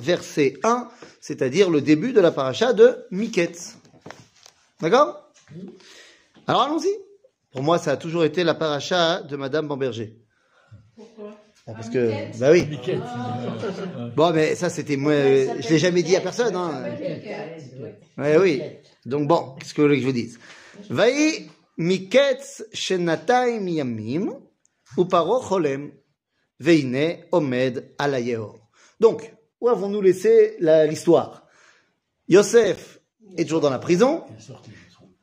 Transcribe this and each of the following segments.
verset 1, c'est-à-dire le début de la paracha de Miketz. D'accord? Alors allons-y. Pour moi, ça a toujours été la paracha de Madame Bamberger. Pourquoi? Ah, Parce que, bah oui. Miquette. Bon, mais ça, c'était moi. Je l'ai jamais dit à personne. Hein. Ouais, oui. Donc bon, qu'est-ce que vous voulez que je vous dise? Vaï miketz shenatay miyamim uparo cholem veine omed alayeo. Donc, où avons-nous laissé la- l'histoire? Yosef est toujours dans la prison.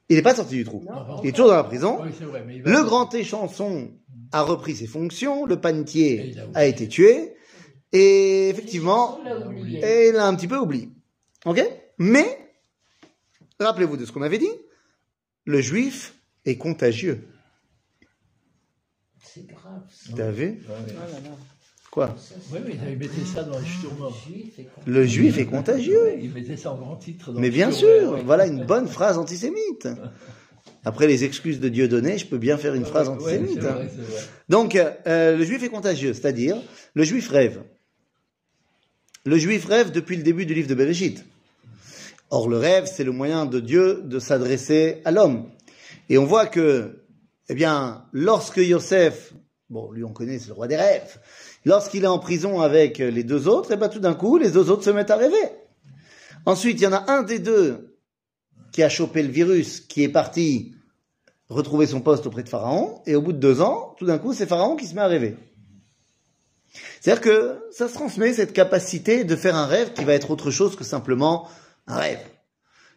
Il n'est pas sorti du trou. Non. Il est toujours dans la prison. Oui, vrai, Le grand échanson a repris ses fonctions. Le Et panetier a été tué. Et effectivement, et il a un petit peu oublié. Ok? Mais, rappelez-vous de ce qu'on avait dit. Le juif est contagieux. C'est grave. ça. T'as vu? Ouais, ouais. Oh là là. Quoi mettait ça dans les Sturmer. Le juif est contagieux. Il mettait ça en grand titre. dans Mais bien Sturmer, sûr, ouais. voilà une bonne phrase antisémite. Après les excuses de Dieu données, je peux bien faire une phrase antisémite. hein. vrai. Donc, euh, le juif est contagieux, c'est-à-dire, le juif rêve. Le juif rêve depuis le début du livre de Bereshit. Or, le rêve, c'est le moyen de Dieu de s'adresser à l'homme. Et on voit que, eh bien, lorsque Yosef, bon, lui on connaît, c'est le roi des rêves, lorsqu'il est en prison avec les deux autres, eh bien, tout d'un coup, les deux autres se mettent à rêver. Ensuite, il y en a un des deux qui a chopé le virus, qui est parti retrouver son poste auprès de Pharaon, et au bout de deux ans, tout d'un coup, c'est Pharaon qui se met à rêver. C'est-à-dire que ça se transmet cette capacité de faire un rêve qui va être autre chose que simplement un rêve.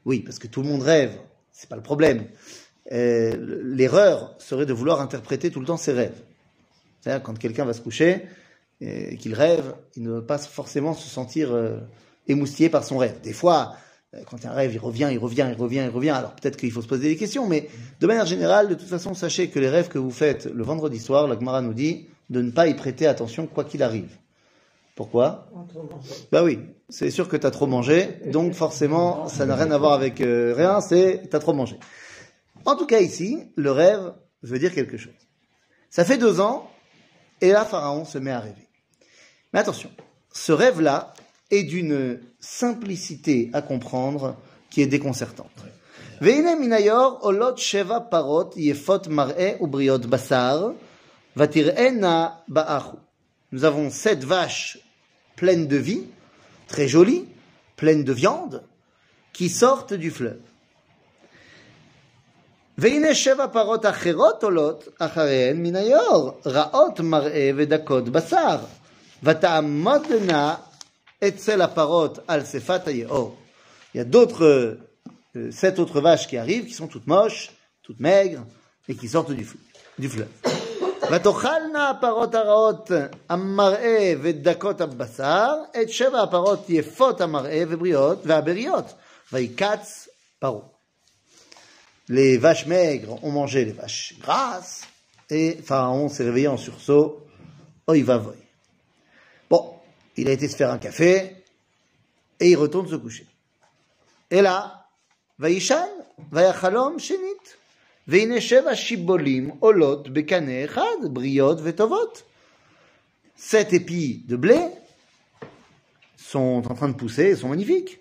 Oui, parce que tout le monde rêve, c'est pas le problème. Euh, L'erreur serait de vouloir interpréter tout le temps ses rêves. C'est-à-dire quand quelqu'un va se coucher et qu'il rêve, il ne va pas forcément se sentir euh, émoustillé par son rêve. Des fois, euh, quand il y a un rêve, il revient, il revient, il revient, il revient. Alors peut-être qu'il faut se poser des questions, mais de manière générale, de toute façon, sachez que les rêves que vous faites le vendredi soir, la Gemara nous dit de ne pas y prêter attention quoi qu'il arrive. Pourquoi? Bah oui, c'est sûr que tu as trop mangé, donc forcément, ça n'a rien à voir avec euh, rien, c'est tu as trop mangé. En tout cas ici, le rêve veut dire quelque chose. Ça fait deux ans, et là, Pharaon se met à rêver. Mais attention, ce rêve-là est d'une simplicité à comprendre qui est déconcertante. Minayor olot sheva parot yefot mar'e basar. Nous avons sept vaches pleines de vie, très jolies, pleines de viande, qui sortent du fleuve. והנה שבע פרות אחרות עולות אחריהן מן היור, רעות מראה ודקות בשר, ותעמודנה אצל הפרות על שפת היאור. Il y a d'autres, euh, sept autres vaches qui arrivent, qui sont toutes moches, toutes maigres, et qui sortent du, fleuve- du fleuve. ותאכלנה הפרות הרעות המראה ודקות הבשר, את שבע הפרות יפות המראה ובריאות, והבריות, ויקץ פרעה. les vaches maigres ont mangé les vaches grasses, et Pharaon s'est réveillé en sursaut, va. Bon, il a été se faire un café, et il retourne se coucher. Et là, Vaishan, Vayachalom, Shenit, Veineshev Shibolim, Olot, Bekane, Chad, Briot, Vetovot. Sept épis de blé sont en train de pousser, et sont magnifiques.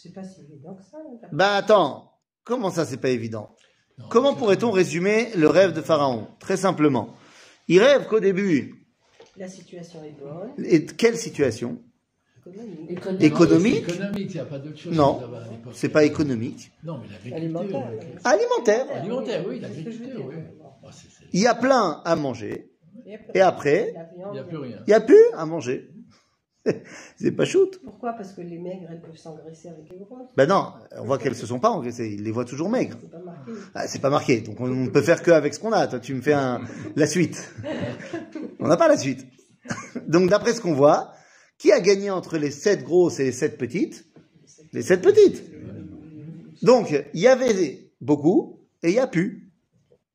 C'est pas si évident que ça. là. Ben attends, comment ça c'est pas évident? Comment pourrait-on résumer le rêve de Pharaon? Très simplement. Il rêve qu'au début, La situation est bonne. et quelle situation? Économique. Économique. Économique C'est économique, il n'y a pas d'autre chose. Non, c'est pas économique. Non, mais. Alimentaire. Alimentaire. Alimentaire, oui, l'agriculture, oui. Ah, Il y a plein à manger, et après. Il n'y a plus rien. il y a plus à manger. c'est pas shoot. Pourquoi? Parce que les maigres, elles peuvent s'engraisser avec les grosses. Ben non, on voit qu'elles se sont pas engraissées, il les voit toujours maigres. C'est pas marqué. Ah, c'est pas marqué, donc on ne peut faire que avec ce qu'on a. Toi, tu me fais un, la suite. On n'a pas la suite. Donc, d'après ce qu'on voit, Qui a gagné entre les sept grosses et les sept petites? Les sept petites. Donc, il y avait beaucoup et il y a pu.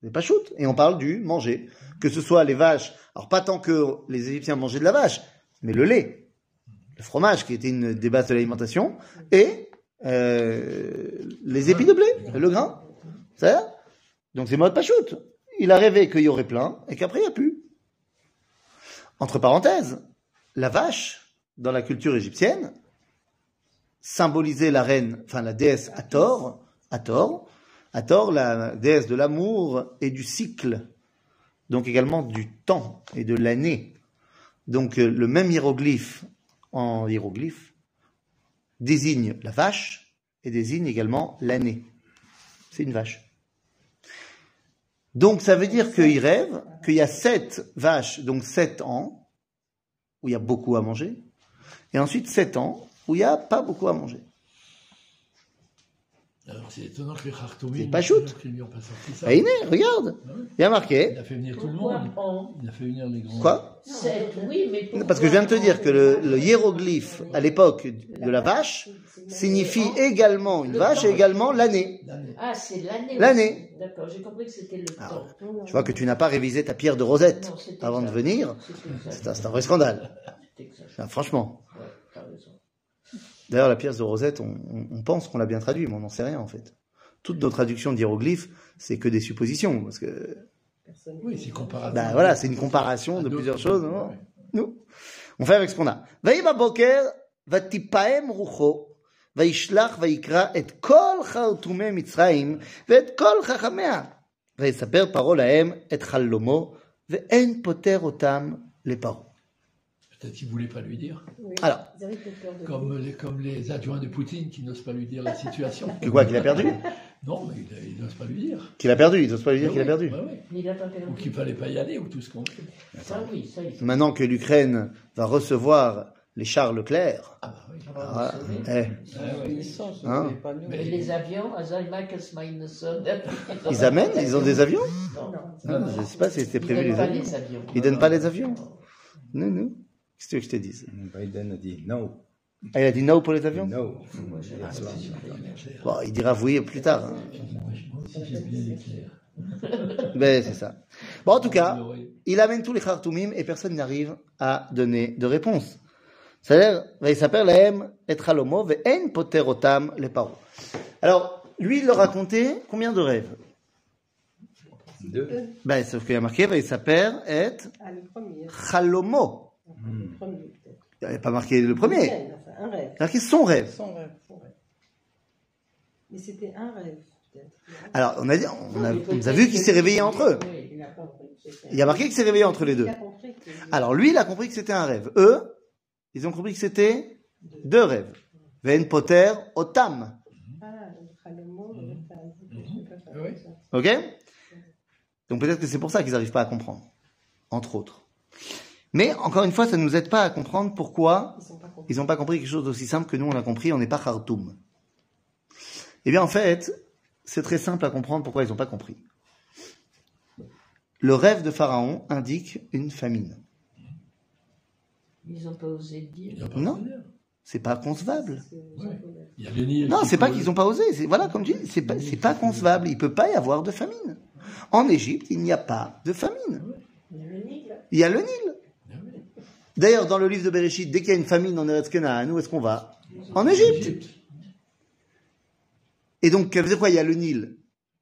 C'est pas shoot. Et on parle du manger. Que ce soit les vaches, alors pas tant que les Égyptiens mangeaient de la vache, mais le lait, le fromage qui était une des bases de l'alimentation, et euh, les épis de blé, le grain. Donc c'est mode pas shoot. Il a rêvé qu'il y aurait plein et qu'après il n'y a plus. Entre parenthèses, la vache, dans la culture égyptienne, symbolisait la reine, enfin la déesse Hathor, Hathor, Hathor, la déesse de l'amour et du cycle, donc également du temps et de l'année. Donc euh, le même hiéroglyphe en hiéroglyphe désigne la vache et désigne également l'année. C'est une vache. Donc ça veut dire qu'il rêve qu'il y a sept vaches, donc sept ans, où il y a beaucoup à manger, et ensuite sept ans où il n'y a pas beaucoup à manger. Alors c'est étonnant que les Khartoumim. C'est pas shoot. qu'ils lui ont pas sorti ça. Il est, regarde, Ah ouais. il y a marqué. Il a fait venir tout le monde. en Il a fait venir les grands. Quoi sept Oui, mais pourquoi Parce que je viens de te dire que le, hiéroglyphe à l'époque de la vache signifie également une vache et également l'année. Ah, c'est l'année. L'année. D'accord, j'ai compris que c'était le Ah. temps. Je vois que tu n'as pas révisé ta pierre de Rosette avant de venir. C'est un, vrai scandale. Ah, franchement. Ouais, t'as raison. D'ailleurs, la pièce de Rosette, on, on- on pense qu'on l'a bien traduit, mais on n'en sait rien en fait. Toutes nos traductions d'hiéroglyphes, c'est que des suppositions. Parce que, Personne Oui, c'est comparatif. bah voilà, c'est une comparation de À d'autres- plusieurs choses. non Ouais. Nous, on fait avec ce qu'on a. ויהי בבוקר, ותיפעם רוחו, וישלח ויקרא את כל חרטומי מצרים ואת כל חכמיה. ויספר פרעה להם את חלומו, ואין פוטר אותם לפרעה. Peut-être qu'il voulait pas lui dire. Oui. Alors. Ils avaient peur de Comme les, comme les adjoints de Poutine qui n'osent pas lui dire la situation. Que quoi, qu'il a perdu Non, mais il- il n'ose pas lui dire. Qu'il a perdu, il n'ose pas lui dire qu'il a perdu. Mais il a pas Ou perdu. qu'il fallait pas y aller, ou tout ce qu'on fait. Ça, oui, ça, il. Maintenant que l'Ukraine va recevoir les chars Leclerc, Ah bah oui. ah, vous eh. Ah. Hein Et les avions, ils amènent, ils ont des avions Non, Ah, Je ne sais pas si c'était ils prévu donnent les pas avions. les avions. Ils donnent pas les avions Non, non. Qu'est-ce que tu veux que je te dise? Biden a dit no, Ah, il a dit no pour les avions? No. Moi, j'ai la Bon, il dira oui plus tard. hein. Ben, c'est ça. Bon, en tout cas, il amène tous les khartoumim et personne n'arrive à donner de réponse. C'est-à-dire, il s'appelle Lahem et Chalomo ve'en poter otam les paroles. Alors, lui, il leur racontait combien de rêves? Deux. Ben, sauf qu'il a marqué, il s'appelle et Ah, le premier. Peut-être. Il n'y avait pas marqué le premier. Enfin, un rêve. Il a marqué son rêve. Son rêve. Son rêve. Mais c'était un rêve, peut-être. Alors, on a, dit, on a, on a vu qu'il s'est réveillé entre eux. Il a y marqué qu'il s'est réveillé entre les deux. Alors, lui, il a compris que c'était un rêve. Eux, ils ont compris que c'était deux rêves. Ve'en poter otam. Ah, Oui. ça. Ok Donc peut-être que c'est pour ça qu'ils n'arrivent pas à comprendre, entre autres. Mais encore une fois, ça ne nous aide pas à comprendre pourquoi Ils pas n'ont pas compris quelque chose d'aussi simple que nous on a compris, on n'est pas Khartoum. Eh bien en fait, c'est très simple à comprendre pourquoi ils n'ont pas compris. Le rêve de Pharaon indique une famine. Ils n'ont pas osé le Il dire. a pas Non. C'est pas concevable. Ouais. Il y a le Nil. Non, c'est pas qu'ils n'ont pas osé. Voilà, comme je dis, c'est pas, c'est pas concevable. Il peut pas y avoir de famine. En Égypte, il n'y a pas de famine. Il y a le Nil. Il y a le Nil. Ah oui. D'ailleurs, dans le livre de Bereshit, dès qu'il y a une famine en Eretz Canaan, où est-ce qu'on va? En Égypte. Et donc, veut dire quoi? Il y a le Nil.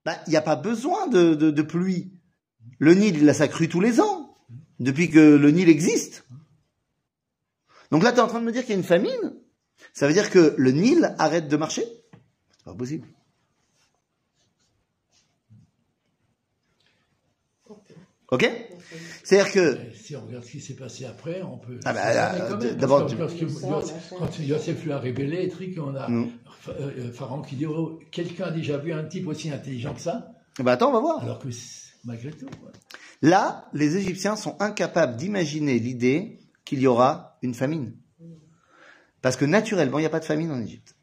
Bah, il n'y a pas besoin de, de, de pluie. Le Nil, il a sa crue tous les ans, depuis que le Nil existe. Donc là, tu es en train de me dire qu'il y a une famine? Ça veut dire que le Nil arrête de marcher? C'est pas possible. Ok? C'est-à-dire que... Mais Si on regarde ce qui s'est passé après, on peut. Ah bah, Mais euh, d'abord, parce que- parce quand Yosef lui a révélé, truc, on a Non. Pha- euh, Pharaon qui dit oh, quelqu'un a déjà vu un type aussi intelligent que ça, Eh ben, attends, on va voir. alors que malgré tout. ouais. Là, les Égyptiens sont incapables d'imaginer l'idée qu'il y aura une famine. Parce que naturellement, il n'y a pas de famine en Égypte.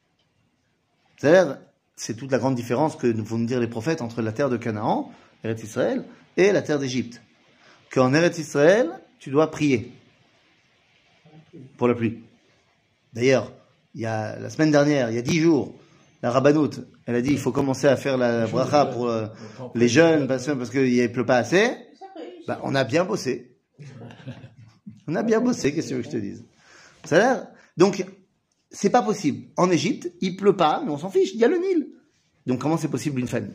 C'est-à-dire, c'est toute la grande différence que nous vont nous dire les prophètes entre la terre de Canaan, Eretz Israël, et la terre d'Égypte. Qu'en Eretz Israël, tu dois prier pour la pluie. D'ailleurs, il y a la semaine dernière, il y a dix jours, la rabbanoute, elle a dit il faut commencer à faire la bracha pour euh, les jeunes parce, qu'il ne pleut pas assez. Bah, on a bien bossé. On a bien bossé, qu'est-ce que je te dise? Ça l'air. Donc, c'est pas possible. En Égypte, il pleut pas, mais on s'en fiche, il y a le Nil. Donc, comment c'est possible une famille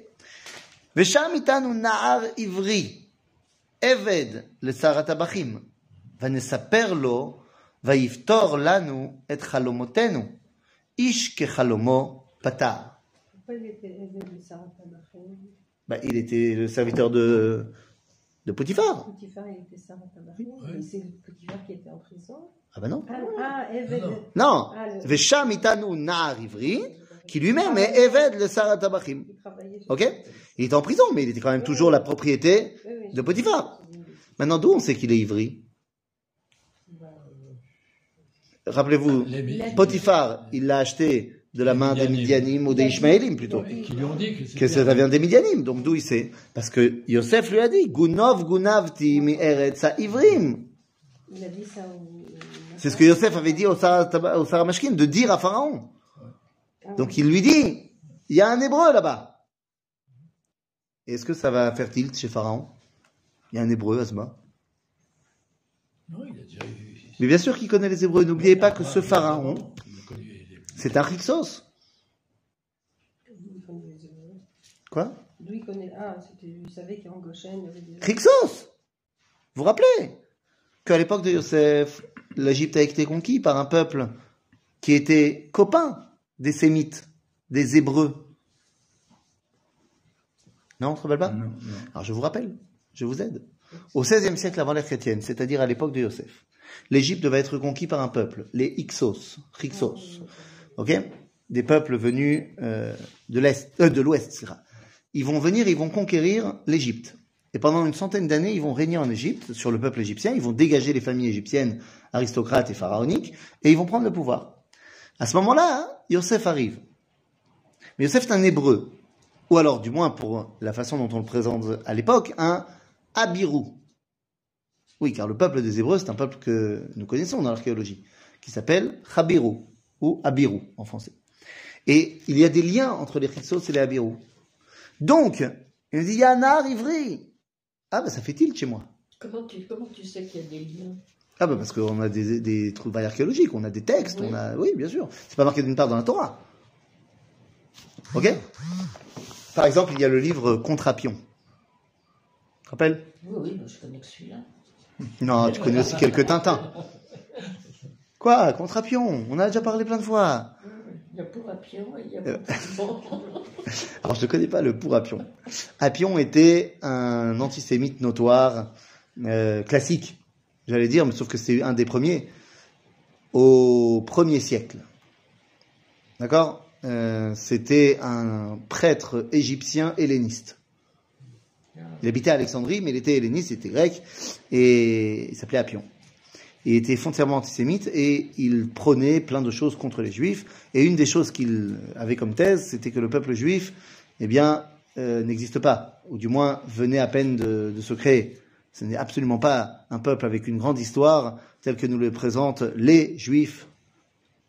ושם איתנו נער עברי, עבד לשר הטבחים, ונספר לו, ויפתור לנו את חלומותינו, איש כחלומו פתר. Pourquoi il était élevé de Sarah Tabachim Bah, il était le serviteur de, de Potiphar. Potiphar, il était Sarah Tabachim. Oui. Et c'est Potiphar qui était en prison. Ah bah non. Ah, ah Eved. Non, Non. Ah, le- Vesham itanu na'ar ivri, qui lui-même est Eved le Sarah Tabachim. Il travaillait chez- Ok Il était en prison, mais il était quand même toujours la propriété de Potiphar. Maintenant, d'où on sait qu'il est ivri? Rappelez-vous, Potiphar, il l'a acheté de la main des Midianim ou des Ishmaélim plutôt. Qui lui ont dit que Que c'était ça vient des Midianim. Donc d'où il sait? Parce que Yosef lui a dit Gunov gunavti mi eretz ivrim. Il a dit ça au. C'est ce que Yosef avait dit au Sarah, Taba- au Sarah Mashkin, de dire à Pharaon. Ah, Donc il lui dit, il y a un hébreu là-bas. Est-ce que ça va faire tilt chez Pharaon? Il y a un hébreu, Asma. Non, il a déjà eu. Mais bien sûr qu'il connaît les hébreux. N'oubliez pas que ce Pharaon, c'est un Rixos. Quoi? D'où il connaît. Ah, c'était. Il savait qu'en Goshen, il y avait des. Rixos Vous vous rappelez qu'à l'époque de Yosef, l'Égypte a été conquis par un peuple qui était copain des Sémites, des Hébreux. Non, on ne se rappelle pas Non, non. Alors je vous rappelle, je vous aide. Au XVIe siècle avant l'ère chrétienne, c'est-à-dire à l'époque de Yosef, l'Égypte va être conquis par un peuple, les Hyksos, Hyksos, ok? Des peuples venus euh, de l'est, euh, de l'ouest. Ils vont venir, ils vont conquérir l'Égypte. Et pendant une centaine d'années, ils vont régner en Égypte sur le peuple égyptien. Ils vont dégager les familles égyptiennes, aristocrates et pharaoniques, et ils vont prendre le pouvoir. À ce moment-là, Yosef arrive. Mais Yosef est un hébreu ou alors du moins pour la façon dont on le présente à l'époque, un Abirou. Oui, car le peuple des Hébreux, c'est un peuple que nous connaissons dans l'archéologie, qui s'appelle Chabirou, ou Abirou en français. Et il y a des liens entre les Hyksos et les Abirou. Donc, il dit, il y a un art ivri. Ah, bah ça fait tilt chez moi. Comment tu sais qu'il y a des liens? Ah, bah parce qu'on a des, des trouvailles archéologiques, on a des textes, Oui. on a. Oui, bien sûr. C'est pas marqué d'une part dans la Torah. Ok? Par exemple, il y a le livre Contrapion. Tu te rappelles? Oui, oui, moi, je connais que celui-là. Non, tu connais aussi quelques Tintins. Quoi? Contrapion? On en a déjà parlé plein de fois. Il y a pour Apion et il y a Euh. pour Alors, je ne connais pas le pour Appion. Appion était un antisémite notoire, euh, classique, j'allais dire, mais sauf que c'est un des premiers, au premier siècle. D'accord? Euh, C'était un prêtre égyptien helléniste. Il habitait à Alexandrie, mais il était helléniste, il était grec, et il s'appelait Appion. Il était foncièrement antisémite et il prônait plein de choses contre les juifs. Et une des choses qu'il avait comme thèse, c'était que le peuple juif, eh bien, euh, n'existe pas, ou du moins venait à peine de, de se créer. Ce n'est absolument pas un peuple avec une grande histoire tel que nous le présentent les juifs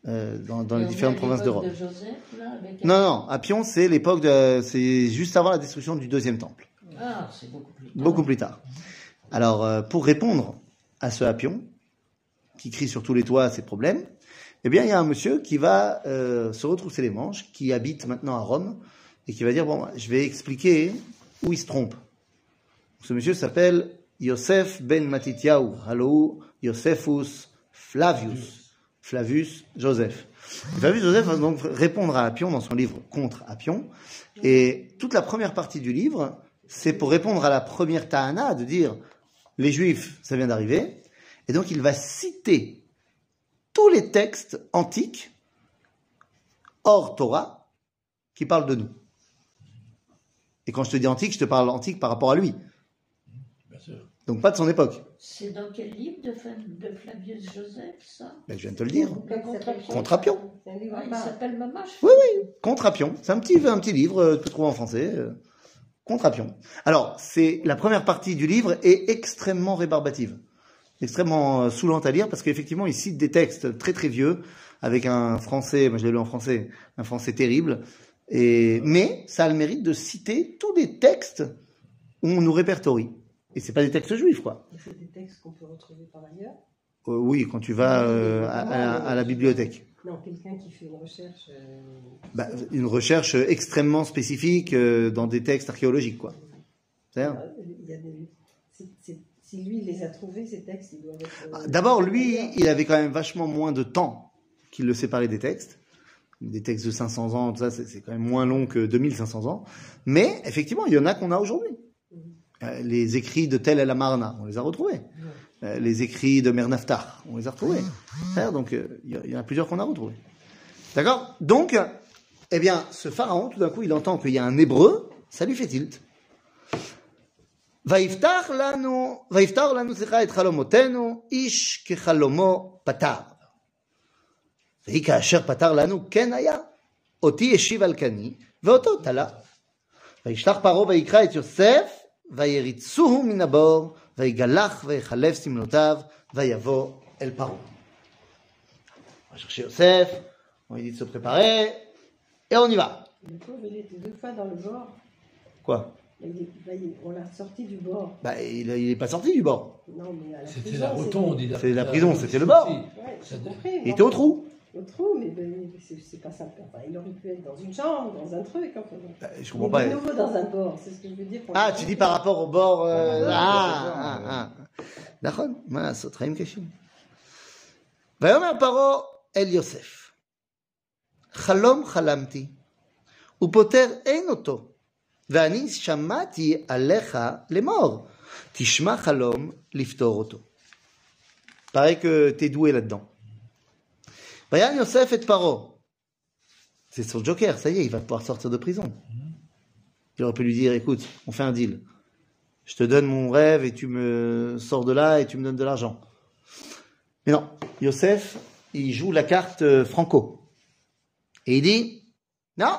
euh, dans, dans les différentes provinces d'Europe. De avec Non, non, Appion, c'est l'époque de, c'est juste avant la destruction du deuxième temple Ah, c'est beaucoup plus tard. beaucoup plus tard. Alors, euh, pour répondre à ce Appion, qui crie sur tous les toits ses problèmes, eh bien, il y a un monsieur qui va euh, se retrousser les manches, qui habite maintenant à Rome, et qui va dire, bon, je vais expliquer où il se trompe. Ce monsieur s'appelle Yosef ben Matityahu, Halou Josephus Flavius, Flavius Joseph. Flavius Joseph va donc répondre à Appion dans son livre Contre Appion, et toute la première partie du livre, c'est pour répondre à la première ta'ana, de dire les juifs, ça vient d'arriver, et donc il va citer tous les textes antiques, hors Torah, qui parlent de nous. Et quand je te dis antique, je te parle antique par rapport à lui. Donc pas de son époque. C'est dans quel livre de, Fla- de Flavius Joseph, ça? Ben, je viens de te le dire. Contrapion. Ah, il part. s'appelle Mamache Oui, oui, Contrapion. C'est un petit, un petit livre, euh, tu peux trouver en français. euh, Contrapion. Alors, c'est la première partie du livre est extrêmement rébarbative, extrêmement euh, saoulante à lire parce qu'effectivement, il cite des textes très très vieux avec un français, moi je l'ai lu en français, un français terrible. Et mais ça a le mérite de citer tous des textes où on nous répertorie. Et c'est pas des textes juifs, quoi. C'est des textes qu'on peut retrouver par ailleurs. Euh, oui, quand tu vas euh, à, à- à la bibliothèque. Non, quelqu'un qui fait une recherche. euh, Bah, une recherche extrêmement spécifique euh, dans des textes archéologiques, quoi. C'est-à-dire euh, il y a des- c'est- c'est- si lui il les a trouvés, ces textes, ils doivent être. euh, D'abord, lui, il avait quand même vachement moins de temps qu'il le séparait des textes. Des textes de 500 ans, tout ça, c'est c'est quand même moins long que 2500 ans. Mais, effectivement, il y en a qu'on a aujourd'hui. Euh, les écrits de Tel El Amarna, on les a retrouvés. Euh, les écrits de Mernaftar, on les a retrouvés. C'est-à-dire, Donc, euh, il y a- il y en a plusieurs qu'on a retrouvés. D'accord Donc, eh bien, ce pharaon, tout d'un coup, il entend qu'il y a un hébreu, ça lui fait tilt. ויפתח לנו, ויפתח לנו, סליחה, את חלומותינו, איש כחלומו פתר. והיא כאשר פתר לנו, כן היה. אותי השיב על כני, ואותו תלה. וישלח פרעה ויקרא את יוסף, ויריצוהו מן הבור, ויגלח ויחלף סמלותיו, ויבוא אל פרעה. On va chercher Yosef, on lui dit de se préparer, et on y va. Le pauvre, il était deux fois dans le bord. Quoi Il est- là, il- on l'a sorti du bord. Bah, il n'est pas sorti du bord. Non, mais à la C'était prison, la rotonde. c'était- il a- C'est la prison, c'était le bord. Ouais, j'ai Ça- compris. Il mais était au enfin, trou. Au trou, mais ben, c'est c'est pas simple. Enfin, il aurait pu être dans une chambre, dans un truc. Enfin, Bah, je mais comprends pas. de nouveau dans un bord, c'est ce que je veux dire. Ah, tu dis par rapport au bord. euh, Ah, ah, ah, ah. נכון, מה לעשות, חיים קשים. ויאמר פרעה אל יוסף, חלום חלמתי, ופוטר אין אותו, ואני שמעתי עליך לאמור, תשמע חלום לפתור אותו. Paraît que t'es doué là-dedans. Vayan Yosef et Paro. C'est son joker, ça y est, il va pouvoir sortir de prison. Il aurait pu lui dire, écoute, on fait un deal. Je te donne mon rêve et tu me sors de là et tu me donnes de l'argent. Mais non, Yosef, il joue la carte euh, Franco. Et il dit, non,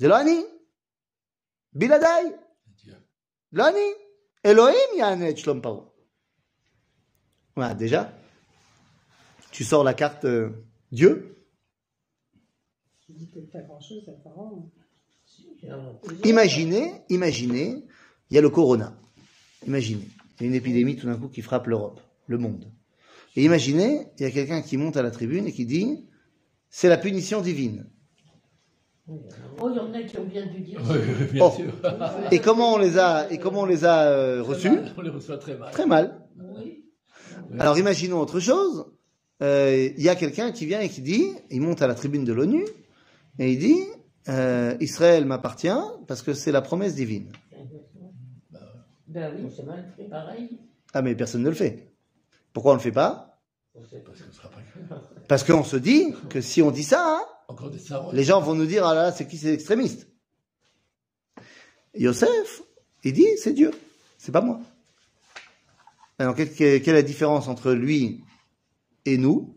Zelani, Biladai, Lani, Elohim Yanet Shlom Paro. Voilà, déjà, tu sors la carte euh, Dieu? Imaginez, imaginez, il y a le corona. Imaginez, il y a une épidémie tout d'un coup qui frappe l'Europe, le monde. Et imaginez, il y a quelqu'un qui monte à la tribune et qui dit, c'est la punition divine. Oh, il y en a qui ont bien dû dire ça. Oui, oui, bien Oh. sûr. Et comment on les a, et comment on les a euh, reçus? On les reçoit très mal. Très mal. Oui. Alors imaginons autre chose. Euh, Il y a quelqu'un qui vient et qui dit, il monte à la tribune de l'ONU et il dit, euh, Israël m'appartient parce que c'est la promesse divine. Ben oui, c'est mal fait, pareil. Ah mais personne ne le fait. Pourquoi on ne le fait pas? Parce qu'on se dit que si on dit ça, hein, les gens vont nous dire, ah là, là, c'est qui ces extrémistes? Yosef, il dit, c'est Dieu, c'est pas moi. Alors, quelle, quelle est la différence entre lui et nous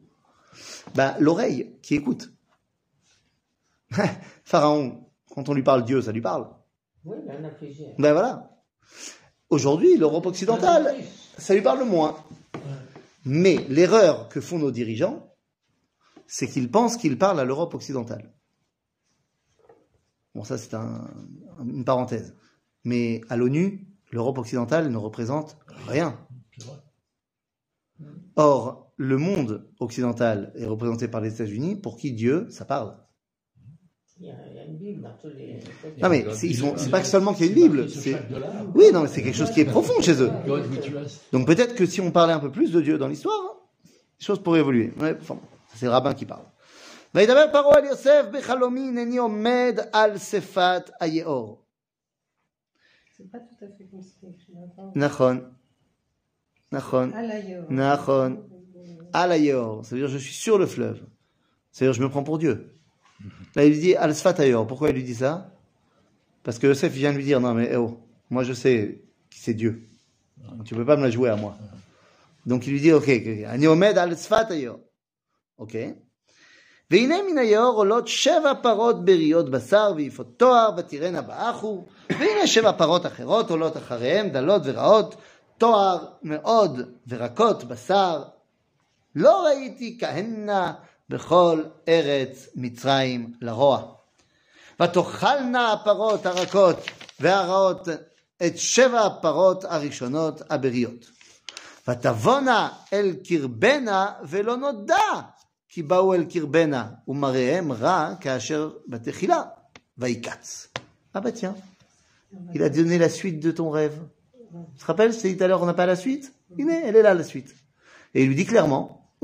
ben, L'oreille qui écoute. Pharaon, quand on lui parle Dieu, ça lui parle. Oui, il en a plusieurs. Ben voilà. Aujourd'hui, l'Europe occidentale, ça lui parle moins. Mais l'erreur que font nos dirigeants, c'est qu'ils pensent qu'ils parlent à l'Europe occidentale. Bon, ça c'est un- une parenthèse. Mais à l'ONU, l'Europe occidentale ne représente rien. Or, le monde occidental est représenté par les États-Unis, pour qui Dieu, ça parle. Il y a, il y a une Bible dans tous les. Non mais c'est ils ont- c'est pas seulement qu'il y a une Bible, Sur c'est chaque dollar. oui, non, mais c'est quelque chose qui est profond chez eux. God we trust. Donc peut-être que si on parlait un peu plus de Dieu dans l'histoire, hein, les choses pourraient évoluer. Ouais, enfin, c'est le rabbin qui parle. וידבר פרעה אל יוסף בחלומי הנני עומד על שפת היאור. C'est pas tout à fait comme c'est écrit. Attends. נכון, נכון, À l'ailleurs. נכון. Alayor, ça veut dire je suis sur le fleuve. C'est-à-dire je me prends pour Dieu. Là, il lui dit Al Sfatayor. Pourquoi il lui dit ça Parce que Yosef vient lui dire Non, mais eh oh, moi je sais qui c'est Dieu. Tu peux pas me la jouer à moi. Donc il lui dit Ok, ok, Ani Omed Al Sfatayor. Ok. והנה מן היאור עולות שבע פרות בריות בשר ויפות תואר ותראינה באחו והנה שבע פרות אחרות עולות אחריהם דלות ורעות תואר מאוד ורקות בשר לא ראיתי כהנה בכל ארץ מצרים לרוע ותאכלנה הפרות הרכות והרעות את שבע הפרות הראשונות הבריות ותבואנה אל קרבנה ולא נודע כי באו אל קרבנה, ומראיהם רע כאשר בתחילה, ויקץ. Ah bah tiens, il a donné la suite de ton rêve. Tu te rappelles, je t'ai dit tout à l'heure, on n'a pas la suite Il est, elle est là, la suite. Et il lui dit clairement,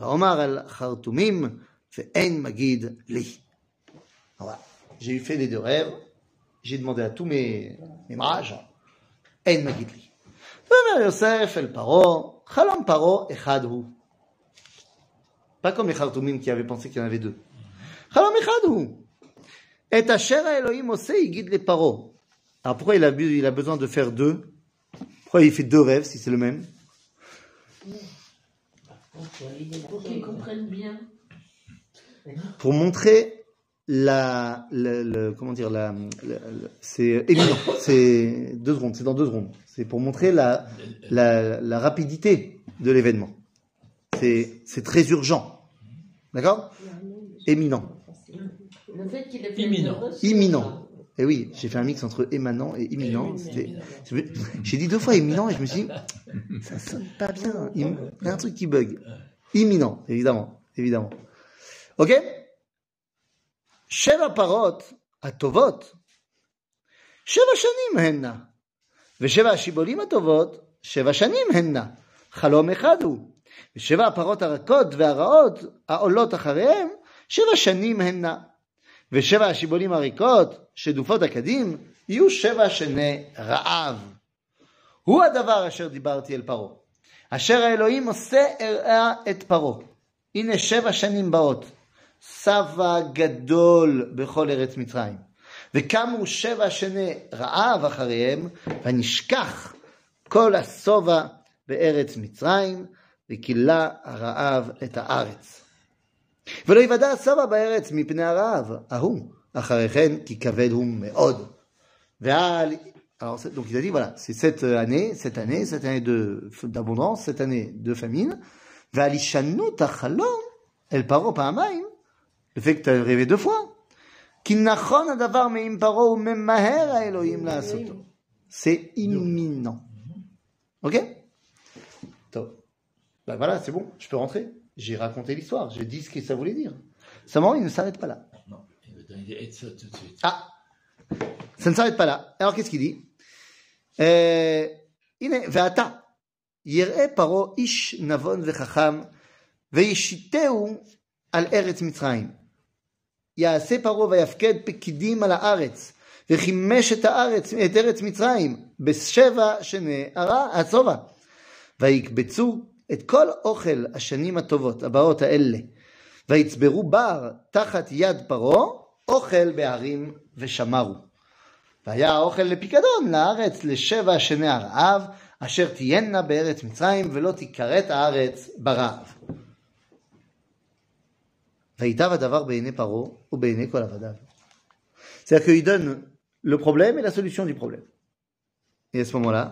ואומר על חרטומים ואין מגיד לי. Voilà. J'ai eu fait les deux rêves, j'ai demandé à tous mes, mes mages, אין מגיד לי. ואומר יוסף אל פרעה, חלום פרעה אחד הוא. Pas comme les Khartoumim qui avaient pensé qu'il y en avait deux. חלום אחד הוא. את אשר האלוהים עושה, יגיד לפרעה. Alors pourquoi il a, bu- il a besoin de faire deux Pourquoi il fait deux rêves si c'est le même Pour qu'ils comprennent bien. Pour montrer la, le, le- comment dire, la, c'est éminent. C'est deux secondes, c'est dans deux secondes. C'est pour montrer la, la, la rapidité de l'événement. C'est, c'est très urgent. D'accord? Éminent. Le fait qu'il ait fait Imminent. Imminent. Et oui, j'ai fait un mix entre émanant et imminent. C'était- J'ai dit deux fois éminent et je me suis dit, ça sonne pas bien. Il il y a un truc qui bug. Imminent, évidemment. évidemment. Ok שבע פרות הטובות, שבע שנים הנה, ושבע השיבולים הטובות, שבע שנים הנה. חלום אחד הוא. ושבע הפרות הרכות והרעות העולות אחריהם, שבע שנים הנה. ושבע השיבולים הריקות, שדופות הקדים, יהיו שבע שני רעב. הוא הדבר אשר דיברתי אל פרעה. אשר האלוהים עושה ארעה את פרעה. הנה שבע שנים באות. שבע גדול בכל ארץ מצרים. וקמו שבע שני רעב אחריהם, ונשכח כל השובע בארץ מצרים, וכילה הרעב את הארץ. ולא יוודע השובע בארץ מפני הרעב, ההוא, qui me'od. Alors, donc il a dit, voilà, c'est cette année, cette année, cette année de, d'abondance, cette année de famine. Ve'alishanu tachalom, el paro pa'amayim. Le fait que tu as rêvé deux fois. C'est imminent. Ok? Ben voilà, c'est bon, je peux rentrer. J'ai raconté l'histoire, j'ai dit ce que ça voulait dire. Seulement, il ne s'arrête pas là. Il des Etzot tout de suite. Ah Ça ne s'arrête pas là. Alors qu'est-ce qu'il dit euh, ועתה, יראה פרעה איש נבון וחכם, וישיתהו על ארץ מצרים. יעשה פרעה ויפקד פקידים על הארץ, וחימש את הארץ, את ארץ מצרים, בשבע שני הרע- השובע. ויקבצו את כל אוכל השנים הטובות, הבאות האלה, ויצברו בר תחת יד פרעה, אוכל בהרים ושמרו. והיה האוכל לפיקדון לארץ לשבע שני הרעב, אשר תהיינה בארץ מצרים, ולא תיכרת הארץ ברעב. וייטב הדבר בעיני פרעה ובעיני כל עבדיו. C'est-à-dire qu'il donne le problème et la solution du problème. Et à ce moment-là,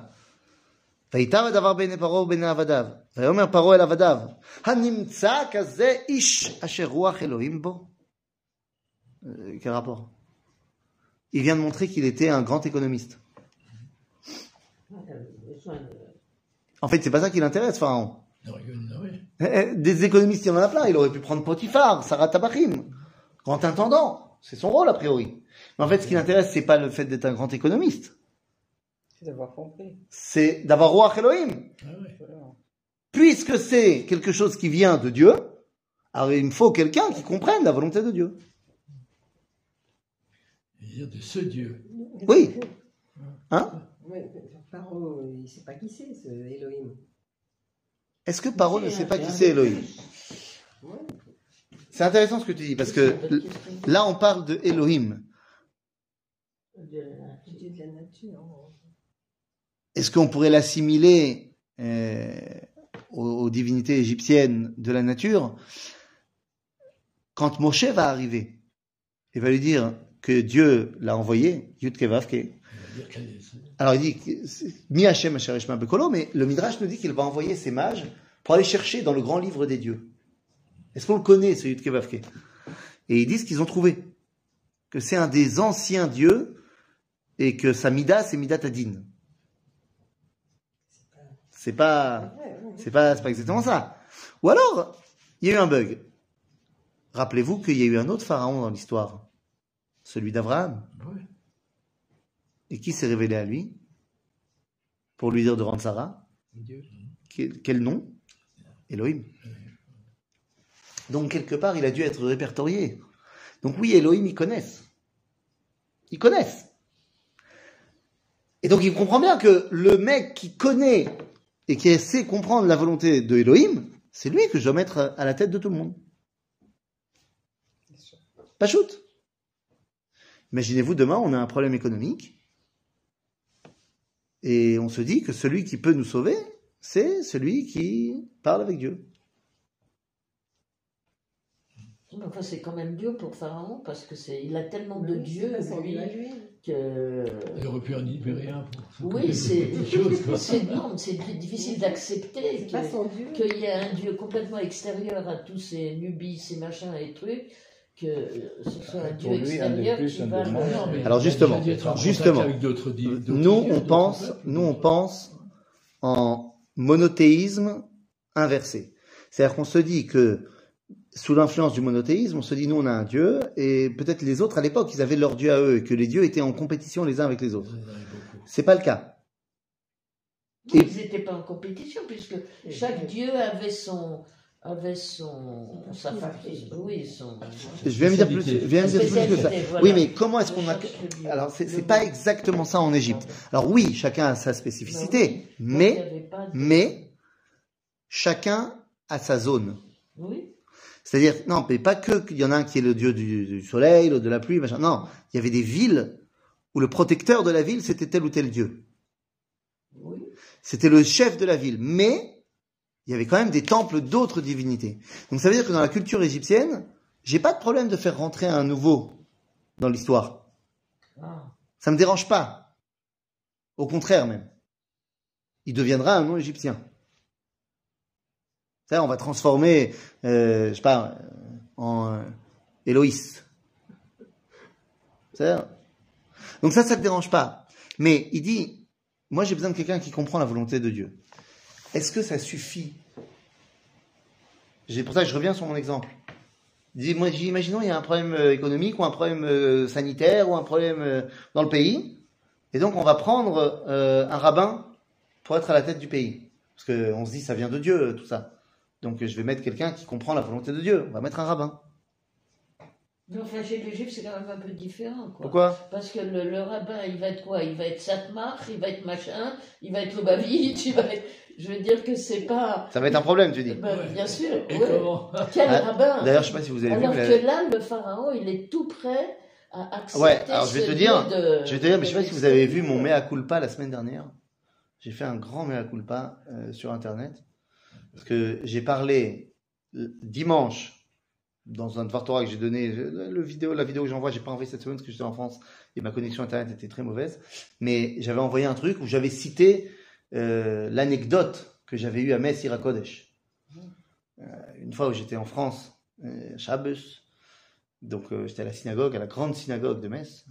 וייטב הדבר בעיני פרעה ובעיני עבדיו. ויאמר פרעה אל עבדיו, הנמצא כזה איש אשר רוח אלוהים בו? euh, Quel rapport? Il vient de montrer qu'il était un grand économiste. En fait, c'est pas ça qui l'intéresse, Pharaon. Oui. Eh, eh, Des économistes, il y en a plein. Il aurait pu prendre Potiphar, Sarah Tabachim, grand intendant. C'est son rôle, a priori. Mais en fait, ce qui l'intéresse, c'est pas le fait d'être un grand économiste. C'est d'avoir compris. C'est d'avoir roi Elohim. Ah. Puisque c'est quelque chose qui vient de Dieu, alors il me faut quelqu'un qui comprenne la volonté de Dieu. Dire de ce Dieu. Oui. Hein? Ouais, Paro, il ne sait pas qui c'est, ce Elohim. Est-ce que Paro ne sait pas qui c'est Elohim? C'est intéressant ce que tu dis, parce que là, on parle de Elohim. Le Dieu de la nature. hein. Est-ce qu'on pourrait l'assimiler euh, aux, aux divinités égyptiennes de la nature? Quand Moshe va arriver, il va lui dire que Dieu l'a envoyé, Yud Kevavke. Il va dire qu'elle- Alors il dit Mi Hashem Bekolo, mais le Midrash nous dit qu'il va envoyer ses mages pour aller chercher dans le grand livre des dieux. Est-ce qu'on le connaît, ce Yud Kevavke Et ils disent qu'ils ont trouvé que c'est un des anciens dieux et que sa Mida, c'est Midat Adin. C'est pas, c'est pas, c'est pas exactement ça. Ou alors, il y a eu un bug. Rappelez-vous qu'il y a eu un autre pharaon dans l'histoire, celui d'Abraham. Et qui s'est révélé à lui pour lui dire de rendre Sarah Dieu. Quel, quel nom? Elohim. Donc quelque part, il a dû être répertorié. Donc oui, Elohim, ils connaissent. Ils connaissent. Et donc il comprend bien que le mec qui connaît et qui sait comprendre la volonté de Elohim, c'est lui que je dois mettre à la tête de tout le monde. Pas shoot. Imaginez-vous demain, on a un problème économique et on se dit que celui qui peut nous sauver, c'est celui qui parle avec Dieu. Enfin, c'est quand même Dieu pour Pharaon parce que c'est, il a tellement de Oui, lui Dieu à lui. que. Il aurait pu en libérer un pour Oui, de c'est, difficile d'accepter qu'il y ait un Dieu complètement extérieur à tous ces nubis, ces machins et trucs, que ce soit un Dieu extérieur plus, qui va. le- Alors, justement, justement. Nous, on pense, nous, on pense en monothéisme inversé. C'est-à-dire qu'on se dit que sous l'influence du monothéisme, on se dit nous on a un dieu et peut-être les autres à l'époque ils avaient leur dieu à eux et que les dieux étaient en compétition les uns avec les autres. C'est pas le cas. Ils n'étaient pas en compétition puisque chaque Dieu avait son. Avait son. sa oui, son. Je vais me dire plus, je vais me dire plus que ça. voilà. Oui, mais comment est-ce qu'on a le Dieu. Alors c'est Le c'est pas exactement ça en Égypte. Alors oui, chacun a sa spécificité, mais de- mais chacun a sa zone. Oui. C'est-à-dire, non, mais pas que qu'il y en a un qui est le dieu du, du soleil, l'autre de la pluie, machin. Non, il y avait des villes où le protecteur de la ville, c'était tel ou tel dieu. Oui. C'était le chef de la ville. Mais, il y avait quand même des temples d'autres divinités. Donc ça veut dire que dans la culture égyptienne, j'ai pas de problème de faire rentrer un nouveau dans l'histoire. Ah. Ça me dérange pas. Au contraire même. Il deviendra un nom égyptien. Ça, on va transformer, euh, je sais pas, euh, en euh, Héloïs. Donc ça, ça te dérange pas. Mais il dit, moi j'ai besoin de quelqu'un qui comprend la volonté de Dieu. Est-ce que ça suffit? C'est pour ça que je reviens sur mon exemple. Il dit, moi, j'ai- imaginons, il y a un problème euh, économique ou un problème euh, sanitaire ou un problème euh, dans le pays. Et donc, on va prendre un rabbin pour être à la tête du pays. Parce qu'on se dit, ça vient de Dieu, tout ça. Donc, je vais mettre quelqu'un qui comprend la volonté de Dieu. On va mettre un rabbin. Chez les Juifs, c'est quand même un peu différent. Quoi. Pourquoi? Parce que le, le rabbin, il va être quoi? Il va être Satmar, il va être machin, il va être Lubavitch, il va être... Je veux dire que c'est pas... Ça va être un problème, tu dis. Ben, Ouais. Bien sûr, Et ouais. comment Quel Ah, rabbin D'ailleurs, je sais pas si vous avez Alors vu. mais que là, le pharaon, il est tout prêt à accepter Ouais, alors je vais te dire, de- Je vais te dire, mais je sais pas si vous avez vu mon mea culpa la semaine dernière. J'ai fait un grand mea culpa euh, sur Internet. Parce que j'ai parlé euh, dimanche dans un Dvartora que j'ai donné. Le vidéo, la vidéo que j'envoie, j'ai pas envoyé cette semaine parce que j'étais en France et ma connexion Internet était très mauvaise. Mais j'avais envoyé un truc où j'avais cité euh, l'anecdote que j'avais eue à Metz Irakodesh. Euh, une fois où j'étais en France, euh, Shabbos, donc euh, j'étais à la synagogue, à la grande synagogue de Metz,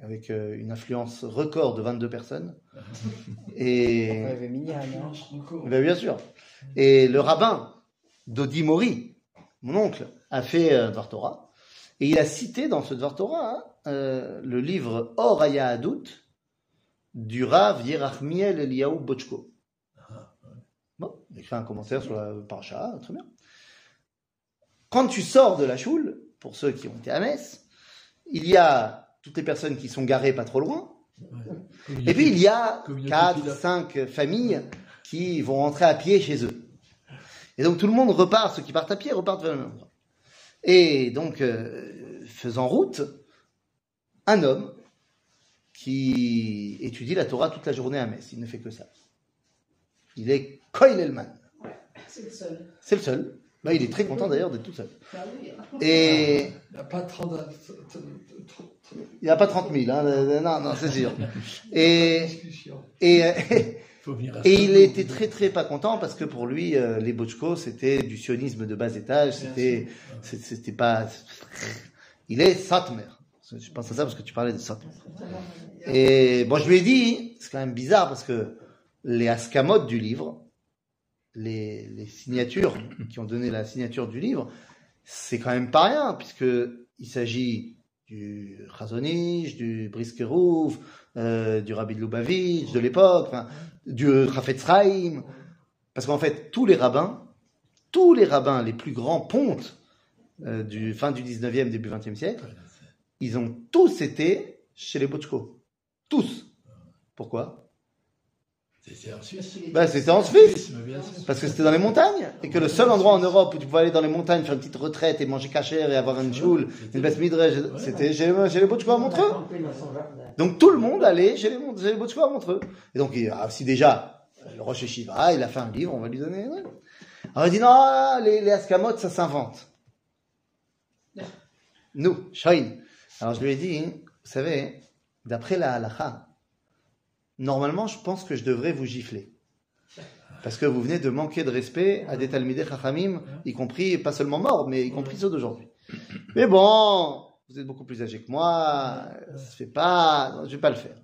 avec euh, une influence record de 22 personnes. Et y avait Minyan, hein. Ben, bien sûr. Et le rabbin Dodi Mori, mon oncle, a fait un Dvar Torah. Et il a cité dans ce Dvar Torah hein, euh, le livre Or Hadout du Rav Yerachmiel Eliyahu Bochko. Bon, il écrit un commentaire sur la paracha, très bien. Quand tu sors de la choule, pour ceux qui ont été à Metz, il y a toutes les personnes qui sont garées pas trop loin, et puis il y a Communauté quatre, pilote. cinq familles qui vont rentrer à pied chez eux. Et donc tout le monde repart, ceux qui partent à pied repartent vers le même endroit. Et donc, euh, faisant route, un homme qui étudie la Torah toute la journée à Metz, il ne fait que ça. Il est Koil Elman. C'est le seul. C'est le seul. Bah, il est très content d'ailleurs d'être tout seul. Bah. Et Il n'y a pas 30 il n'y a pas 30 000, hein, euh, non, non, c'est sûr. Et, discussions. et, euh, Et il était très très pas content parce que pour lui, euh, les Bochko, c'était du sionisme de bas étage, c'était, c'était pas. Il est Satmer. Je pense à ça parce que tu parlais de Satmer. Et bon, je lui ai dit, c'est quand même bizarre parce que les ascamotes du livre, les, les signatures qui ont donné la signature du livre, c'est quand même pas rien puisque il s'agit du Chazonich, du Briskerouf, euh, du Rabbi de Lubavitch de l'époque, du Rafetz Chaim. Parce qu'en fait, tous les rabbins, tous les rabbins les plus grands pontes euh, du fin du 19e, début 20e siècle, ils ont tous été chez les Bochko. Tous. Pourquoi? C'était en Suisse. bah, C'était en Suisse. Parce que c'était dans les montagnes. Et que le seul endroit en Europe où tu pouvais aller dans les montagnes, faire une petite retraite et manger cachère et avoir une choule, une bête midrash, c'était chez, chez les Bochko à Montreux. Donc tout le monde allait chez les, chez les Bochko à Montreux. Et donc, ah, si déjà, le Roche Shiva, il a fait un livre, on va lui donner. ouais. Alors il dit non, les, les ça s'invente. Nous, Shoin. Alors je lui ai dit, vous savez, d'après la halakha, normalement, je pense que je devrais vous gifler. Parce que vous venez de manquer de respect à des Talmidei Chachamim, y compris, pas seulement morts, mais y compris ceux d'aujourd'hui. Mais bon, vous êtes beaucoup plus âgé que moi, ça se fait pas, je vais pas le faire.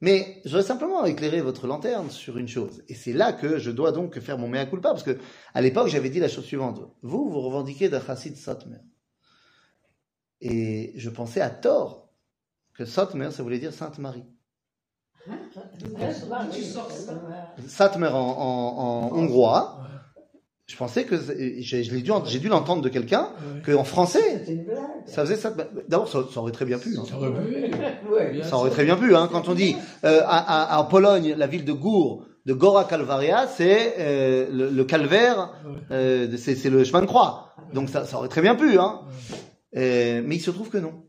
Mais je voudrais simplement éclairer votre lanterne sur une chose. Et c'est là que je dois donc faire mon mea culpa, parce que à l'époque, j'avais dit la chose suivante. Vous, vous revendiquez d'un chassid Satmer. Et je pensais à tort que Satmer, ça voulait dire Sainte Marie. Ça. Satmer en, en- en hongrois, je pensais que, j'ai dû, dû l'entendre de quelqu'un, Ouais. qu'en français, ça faisait Satmer. D'abord, ça, ça aurait très bien pu. hein. Ça aurait pu. Ça aurait très bien pu, hein, quand on dit euh, à- à- en Pologne, la ville de Gour, de Gora Calvaria, c'est euh, le, le calvaire, euh, c'est c'est le chemin de croix. Donc ça, ça aurait très bien pu, hein. Euh, mais il se trouve que non.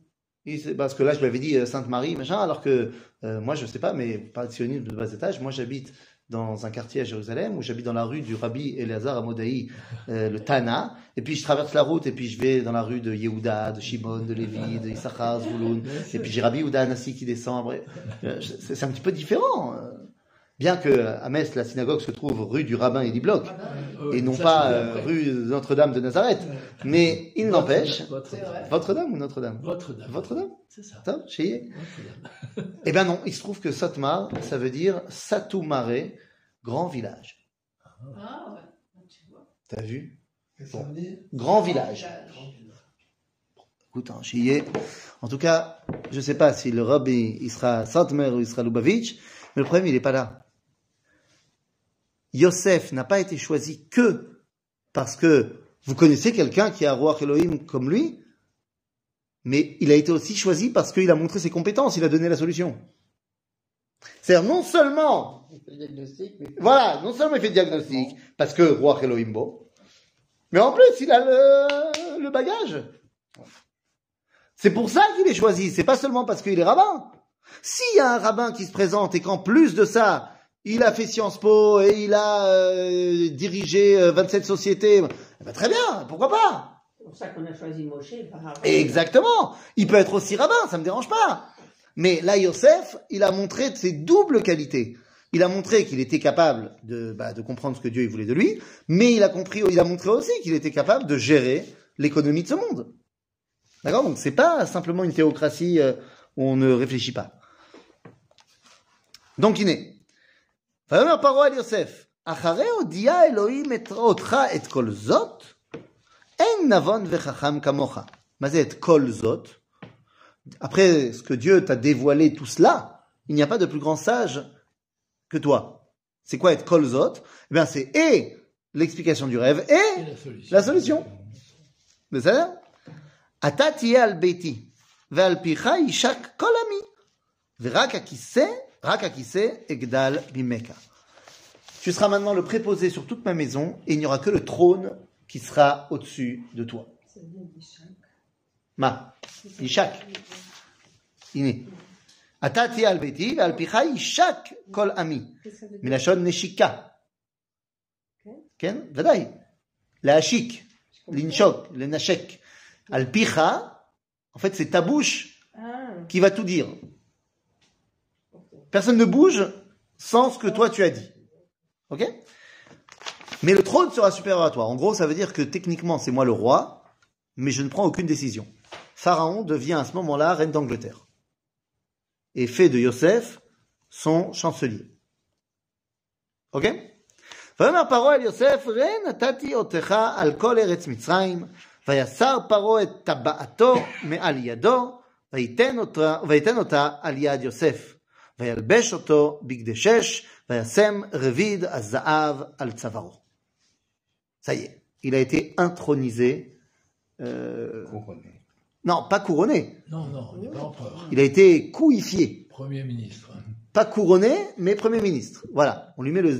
Il parce que là, je lui avais dit euh, Sainte Marie, machin, alors que euh, moi, je sais pas, mais pas de sionisme de bas étage. Moi, j'habite dans un quartier à Jérusalem où j'habite dans la rue du Rabbi Eleazar à Modaï, euh, le Tana, et puis je traverse la route et puis je vais dans la rue de Yehuda, de Shimon, de Lévi, de Issachar, Zvouloun, et puis j'ai Rabbi Yehuda Anassi qui descend. C'est un petit peu différent. Euh. Bien que à Metz, la synagogue se trouve rue du rabbin Eli Bloch, Ouais, et non ça, pas euh, rue Notre-Dame de Nazareth. Mais il n'empêche. Votre-Dame ou Notre-Dame Votre-Dame. Votre-Dame C'est ça. Attends, chez Yé Votre-Dame. Eh ben non, il se trouve que Satmar, ça veut dire Satumare, grand village. Ah ouais, tu vois. T'as vu? Qu'est-ce que ça veut dire Grand village. Écoute, hein. En tout cas, je sais pas si le Rob il, sera Satmer ou il sera Lubavitch, mais le problème il est pas là. Yosef n'a pas été choisi que parce que vous connaissez quelqu'un qui a roi Elohim comme lui, mais il a été aussi choisi parce qu'il a montré ses compétences, il a donné la solution. C'est-à-dire non seulement Il fait le diagnostic, mais voilà, non seulement il fait diagnostic, parce que roi Elohim beau, mais en plus il a le, le bagage. C'est pour ça qu'il est choisi, c'est pas seulement parce qu'il est rabbin. S'il y a un rabbin qui se présente et qu'en plus de ça, il a fait Sciences Po et il a euh, dirigé euh, 27 sociétés, eh ben, très bien, pourquoi pas? C'est pour ça qu'on a choisi Moshe. Exactement. Il peut être aussi rabbin, ça me dérange pas. Mais là, Yosef, il a montré ses doubles qualités. Il a montré qu'il était capable de, bah, de comprendre ce que Dieu il voulait de lui, mais il a compris, il a montré aussi qu'il était capable de gérer l'économie de ce monde. D'accord? Donc c'est pas simplement une théocratie euh, où on ne réfléchit pas. Donc il est. Vayomer Paro à Yosef, אחרי הודיע אלוהים את אותך את כל זאת, אין נבון וחכם כמוך. מה זה את כל זאת? Après ce que Dieu t'a dévoilé tout cela, il n'y a pas de plus grand sage que toi. C'est quoi être kol zot Eh bien, c'est et l'explication du rêve et Et la solution. la solution. בסדר? אתה תהיה על ביתי, ועל פיך יישק כל עמי, ורק Rakakise Egdal Bimeka. Tu seras maintenant le préposé sur toute ma maison et il n'y aura que le trône qui sera au-dessus de toi. Ma. Ishak. Iné. Atati al beti al Ishak kol ami. Milachon neshika. Ken? Vadaï. La hashik. L'inshok. Le nashek. Alpicha. En fait, c'est ta bouche qui va tout dire. Personne ne bouge sans ce que toi tu as dit. Ok Mais le trône sera supérieur à toi. En gros, ça veut dire que techniquement, c'est moi le roi, mais je ne prends aucune décision. Pharaon devient à ce moment-là reine d'Angleterre. Et fait de Yosef son chancelier. Ok ויאמר פרעה אל יוסף, ראה נתתי אותך על כל ארץ מצרים, ויסר פרעה את טבעתו מעל ידו, ויתן אותה, ויתן אותה על יד יוסף, וילבש אותו בגדי שש, וישם רביד הזהב על צווארו. Ça y est, il a été intronisé. euh, Couronné. non, pas couronné. Non, non, il n'est pas empereur. Il a été couifié. Premier ministre. Pas couronné, mais Premier ministre. Voilà. On lui met le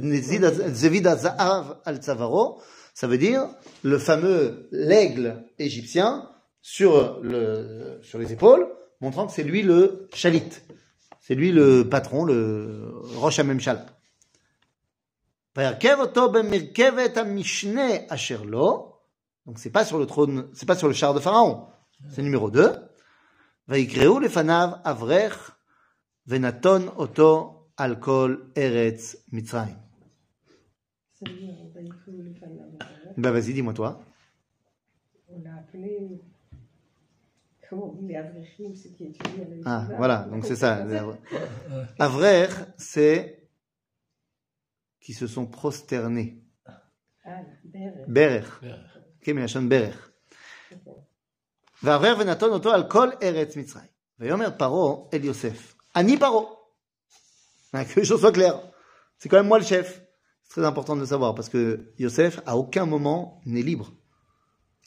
Zévid Azahav al Tzavaro. Ça veut dire le fameux l'aigle égyptien sur, le, sur les épaules, montrant que c'est lui le chalit. C'est lui le patron, le Rosh HaMemshala. Donc c'est pas sur le trône, c'est pas sur le char de Pharaon. C'est numéro 2. Vaikreu lefanav avrech venaton oto alkol eretz mitzrayim. Bah ben vas-y, dis-moi toi. On l'a appelé Comment on dit les Avrechim, ceux qui étudient à la Ah, yeshiva. voilà, donc c'est ça. Avrer, c'est qui se sont prosternés. Ah, Ber. Berer. Berer. כן, מלשון ברך. ואברר ונתון אותו על כל ארץ מצרים. ויאמר פרעה אל יוסף, אני פרעה. Ah, Que les choses soient claires. C'est quand même moi le chef. C'est très important de le savoir parce que Yosef, à aucun moment, n'est libre.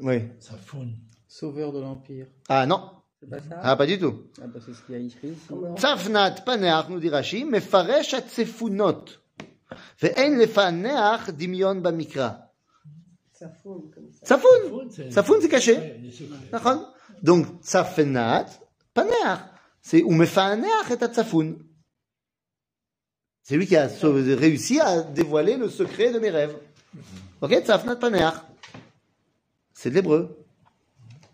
Oui. Sauveur de l'Empire. Ah non. Ah, pas du tout. Ah, bah, c'est ce qu'il y a écrit ici. Tzafnat paneach, nous dit Rashi, mefaresh atzefunot. Ve'en lefaneach dimion bamikra. Safoun, comme ça. Safoun, Safoun c'est caché. D'accord Donc, Tsafenat, paneach. C'est ou mefaneach et atzafoun. C'est lui qui a réussi à dévoiler le secret de mes rêves. Ok, Tsafnat paneach c'est de l'hébreu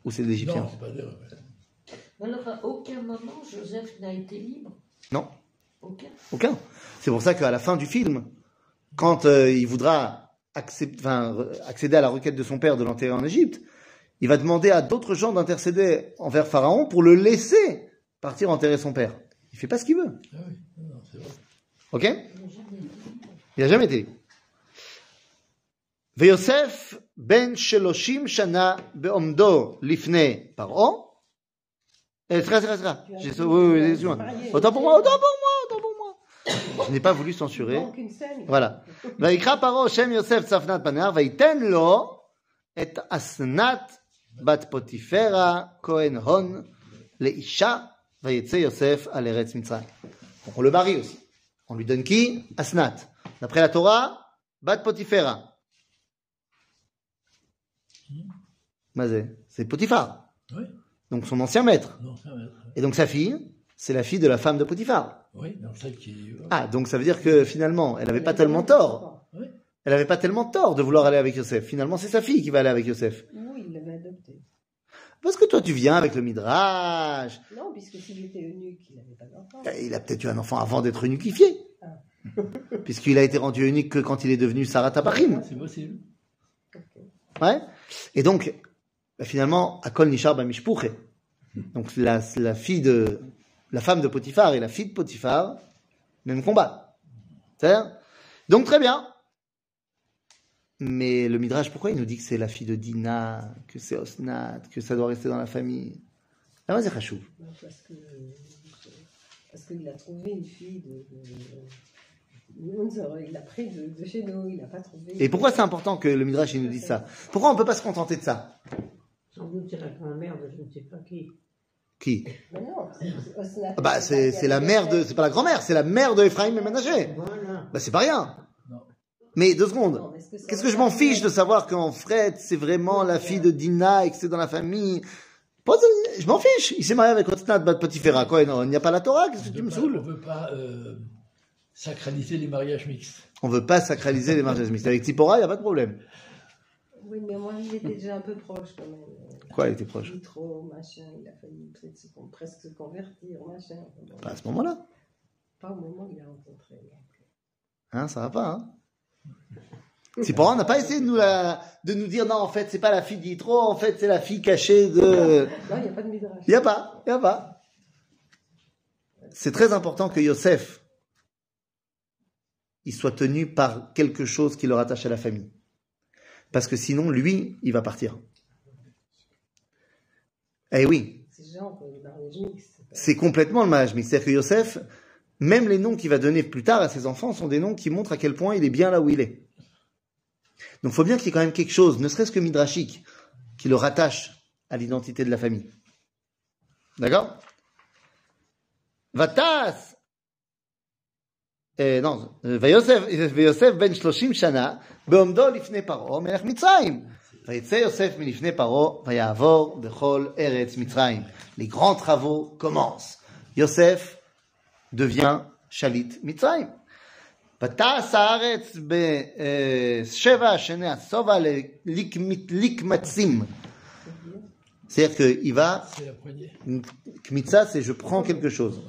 ou c'est de l'égyptien Non, pas. Alors, à aucun moment, Joseph n'a été libre Non. Aucun Aucun. C'est pour ça qu'à la fin du film, quand euh, il voudra accéder à la requête de son père de l'enterrer en Égypte, il va demander à d'autres gens d'intercéder envers Pharaon pour le laisser partir enterrer son père. Il ne fait pas ce qu'il veut. Ah. Ok? Il n'a jamais été ben sheloshim shana be'omdo lifne paro. Eh, très, très, très. Oui, oui, excuse-moi. Autant pour moi, autant pour moi, autant pour moi. Je n'ai pas voulu censurer. Voilà. Vaikra paro Shem Yosef Tsafnat Panar, vaiten lo et asnat bat potifera kohen hon leisha vayetse Yosef al eretz Mitzrayim. On le marie aussi. On lui donne qui? Asnat. D'après la Torah, bat potifera. C'est Potiphar. Oui, Donc son ancien maître. Et donc sa fille, c'est la fille de la femme de Potiphar. Oui, donc celle qui. Ah, donc ça veut dire que finalement, elle n'avait pas tellement tort. Oui. Elle n'avait pas tellement tort de vouloir aller avec Yosef. Finalement, c'est sa fille qui va aller avec Yosef. Oui, il l'avait adopté. Parce que toi, tu viens avec le Midrash. Non, puisque s'il était eunuque, il n'avait pas d'enfant. Il a peut-être eu un enfant avant d'être uniquifié. Puisqu'il a été rendu unique que quand il est devenu Sarah Tabarim. C'est possible. Ouais. Et donc, bah, finalement, Akol Nishar Bamishpuche. Donc, la, la fille de, la femme de Potiphar et la fille de Potiphar, même combat. C'est-à-dire? Donc, très bien. Mais le Midrash, pourquoi il nous dit que c'est la fille de Dina, que c'est Osnat, que ça doit rester dans la famille? Ah, c'est. Non, Parce que parce qu'il a trouvé une fille de, il l'a pris de, de chez nous, il n'a pas trouvé. Et pourquoi c'est important que le Midrash il nous dise ça? Pourquoi on peut pas se contenter de ça? Sans doute c'est la grand-mère de je ne sais pas qui. Qui Mais non, c'est. Ah Bah, c'est c'est la mère de, c'est pas la grand-mère, c'est la mère de Ephraim et Ménager. Voilà. Bah, c'est pas rien. Non. Mais deux secondes. Non, mais est-ce que ça Qu'est-ce va que je m'en fiche de savoir qu'en Fred, c'est vraiment la fille de Dina et que c'est dans la famille? Pose- Je m'en fiche. Il s'est marié avec Otnat Bat Potifera. Quoi, non, il n'y a pas la Torah. Qu'est-ce que tu me pas- saoules? On veut pas euh, sacraliser les mariages mixtes. On veut pas sacraliser les mariages mixtes. Avec Tipora, il n'y a pas de problème. Oui, mais moi, il était déjà un peu proche quand même. Quoi, il était proche Il trop, machin, il a failli peut-être se con- presque se convertir, machin. Pas à ce moment-là. Pas au moment où il a rencontré. donc. Hein, ça va pas, hein Tipora n'a pas essayé de nous, la... de nous dire non, en fait, c'est pas la fille d'Yitro, en fait, c'est la fille cachée de. Non, il n'y a pas de midrash. Il n'y a pas, il n'y a pas. C'est très important que Yosef, il soit tenu par quelque chose qui le rattache à la famille. Parce que sinon, lui, il va partir. Eh oui, C'est complètement le mariage mixte. C'est-à-dire que Yosef, même les noms qu'il va donner plus tard à ses enfants sont des noms qui montrent à quel point il est bien là où il est. Donc il faut bien qu'il y ait quand même quelque chose, ne serait-ce que midrashique, qui le rattache à l'identité de la famille. D'accord? Vatas אה, non, ויוסף, ויוסף בן שלושים שנה, בעומדו לפני פרעה, מלך מצרים. ויצא יוסף מלפני פרעה, ויעבור בכל ארץ מצרים. Les grands travaux commencent. Yosef devient chalit מצרים. ותעש הארץ בשבע שני השובע לקמצים. C'est-à-dire qu'il va C'est la poignée. Kmitza, c'est je prends quelque chose.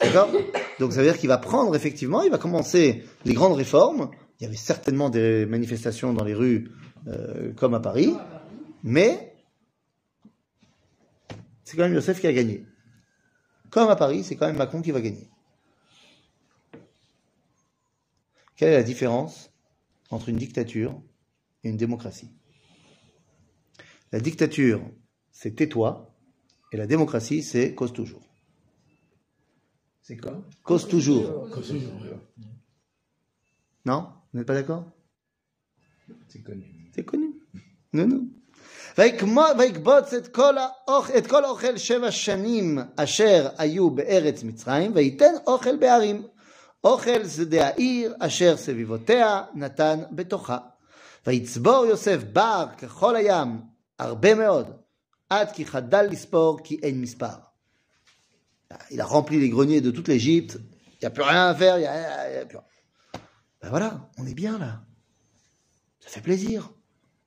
D'accord Donc ça veut dire qu'il va prendre, effectivement, il va commencer les grandes réformes. Il y avait certainement des manifestations dans les rues, euh, comme à Paris, mais c'est quand même Yosef qui a gagné. Comme à Paris, c'est quand même Macron qui va gagner. Quelle est la différence entre une dictature et une démocratie? La dictature, c'est tais-toi, et la démocratie, c'est cause toujours. C'est quoi Cause toujours. Comme toujours, ouais. Non Vous n'êtes pas d'accord C'est connu. C'est connu. Non, non. ויקמו- ויקבוץ את כל, האוכ... את כל אוכל שבע שנים אשר היו בארץ מצרים, וייתן אוכל בערים. אוכל שדה העיר אשר סביבותיה נתן בתוכה. ויצבור יוסף בר ככל הים, הרבה מאוד, עד כי חדל לספור כי אין מספר. Il a rempli les greniers de toute l'Égypte, il n'y a plus rien à faire, il n'y a, il y a plus rien. Ben voilà, on est bien là. Ça fait plaisir.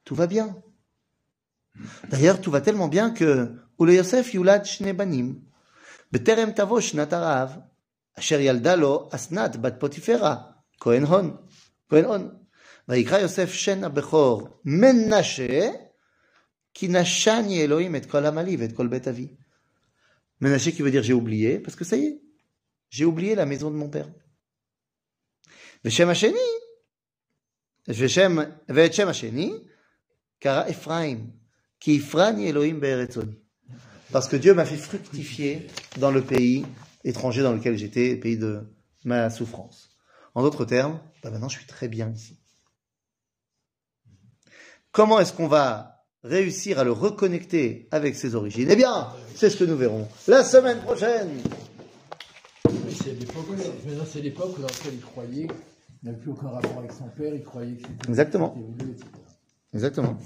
Tout va bien. D'ailleurs, tout va tellement bien que וליוסף יולד שני בנים. בטרם תבוא שנת הרעב, אשר ילדה לו אסנת בת פוטיפרה, כהן הון, כהן הון. ויקרא יוסף שן הבכור מנשה, כי נשני אלוהים את כל עמלי ואת כל בית אבי. Menaché qui veut dire j'ai oublié, parce que ça y est, j'ai oublié la maison de mon père. Veshem Hacheni, Veshem Hacheni, Kara Ephraim, qui Ifrani Elohim Be'eretzoni. Parce que Dieu m'a fait fructifier dans le pays étranger dans lequel j'étais, pays de ma souffrance. En d'autres termes, bah, maintenant je suis très bien ici. Comment est-ce qu'on va réussir à le reconnecter avec ses origines Eh bien, c'est ce que nous verrons la semaine prochaine. Mais c'est l'époque, dans laquelle il croyait, il n'avait plus aucun rapport avec son père, il croyait que c'était Exactement. Exactement.